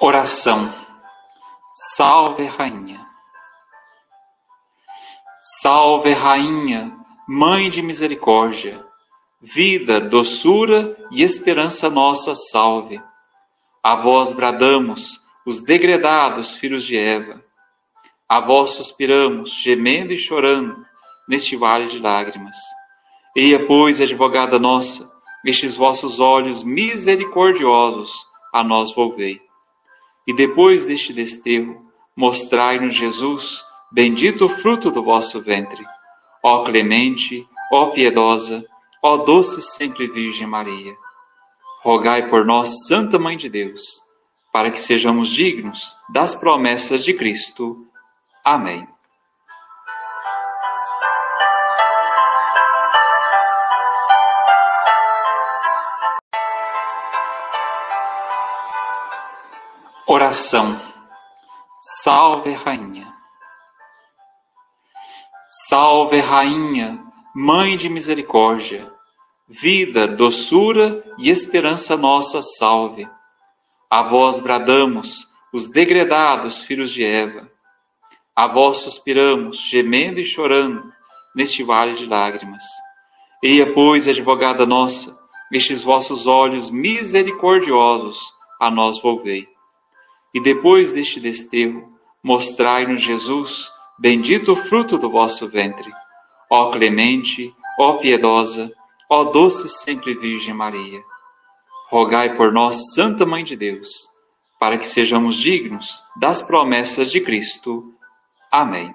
Oração. Salve, Rainha. Salve, Rainha, Mãe de Misericórdia, vida, doçura e esperança nossa, salve. A vós bradamos, os degredados filhos de Eva. A vós suspiramos, gemendo e chorando, neste vale de lágrimas. Eia, pois, advogada nossa, estes vossos olhos misericordiosos a nós volvei. E depois deste desterro, mostrai-nos Jesus, bendito o fruto do vosso ventre. Ó clemente, ó piedosa, ó doce sempre Virgem Maria. Rogai por nós, Santa Mãe de Deus, para que sejamos dignos das promessas de Cristo. Amém. Oração. Salve, Rainha. Salve, Rainha, Mãe de Misericórdia, vida, doçura e esperança nossa, salve. A vós bradamos, os degredados filhos de Eva. A vós suspiramos, gemendo e chorando, neste vale de lágrimas. Eia, pois, advogada nossa, estes vossos olhos misericordiosos a nós volvei e depois deste desterro, mostrai-nos Jesus, bendito o fruto do vosso ventre. Ó clemente, ó piedosa, ó doce sempre Virgem Maria. Rogai por nós, Santa Mãe de Deus, para que sejamos dignos das promessas de Cristo. Amém.